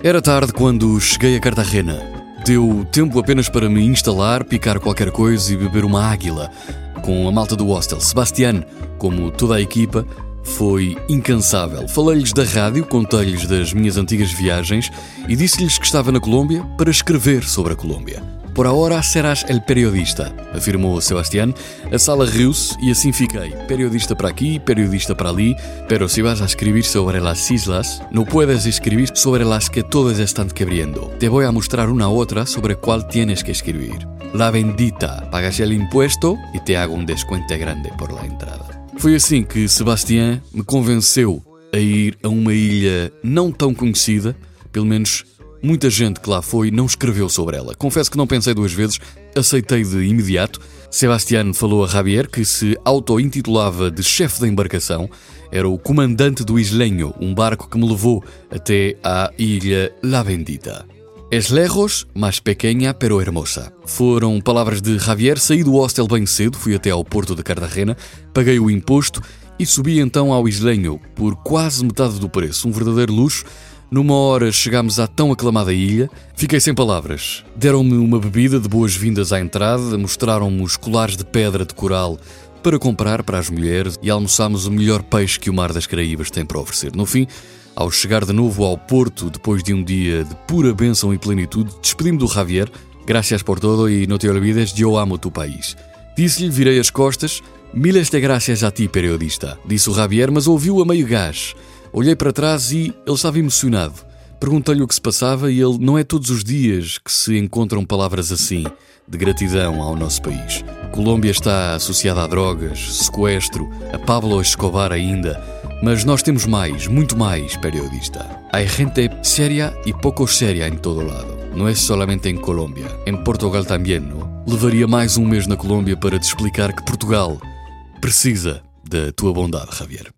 Era tarde quando cheguei a Cartagena. Deu tempo apenas para me instalar, picar qualquer coisa e beber uma águila. Com a malta do hostel, Sebastián, como toda a equipa, foi incansável. Falei-lhes da rádio, contei-lhes das minhas antigas viagens e disse-lhes que estava na Colômbia para escrever sobre a Colômbia. Por ahora serás el periodista, afirmou Sebastián. A sala riu-se e assim fiquei. Periodista para aqui, periodista para ali, pero si vas a escribir sobre las islas, no puedes escribir sobre las que todas están quebriendo. Te voy a mostrar una otra sobre cuál tienes que escribir. La bendita, pagas el impuesto e te hago um descuento grande por la entrada. Foi assim que Sebastián me convenceu a ir a uma ilha não tão conhecida, pelo menos Muita gente que lá foi não escreveu sobre ela. Confesso que não pensei duas vezes, aceitei de imediato. Sebastián falou a Javier que se auto-intitulava de chefe da embarcação, era o comandante do Islenho, um barco que me levou até à ilha La Bendita. Es lejos, mas pequena, pero hermosa. Foram palavras de Javier. Saí do hostel bem cedo, fui até ao porto de Cartagena, paguei o imposto e subi então ao Islenho por quase metade do preço. Um verdadeiro luxo numa hora chegámos à tão aclamada ilha, fiquei sem palavras. Deram-me uma bebida de boas-vindas à entrada, mostraram-me os colares de pedra de coral para comprar para as mulheres e almoçámos o melhor peixe que o Mar das Caraíbas tem para oferecer. No fim, ao chegar de novo ao Porto, depois de um dia de pura bênção e plenitude, despedi-me do Javier. Gracias por todo e não te olvides, eu amo tu país. Disse-lhe, virei as costas. Miles de gracias a ti, periodista, disse o Javier, mas ouviu a meio gás. Olhei para trás e ele estava emocionado. Perguntei-lhe o que se passava e ele não é todos os dias que se encontram palavras assim, de gratidão ao nosso país. Colômbia está associada a drogas, sequestro, a Pablo Escobar ainda, mas nós temos mais, muito mais, periodista. Há gente séria e pouco séria em todo lado. Não é solamente em Colômbia, em Portugal também, não? Levaria mais um mês na Colômbia para te explicar que Portugal precisa da tua bondade, Javier.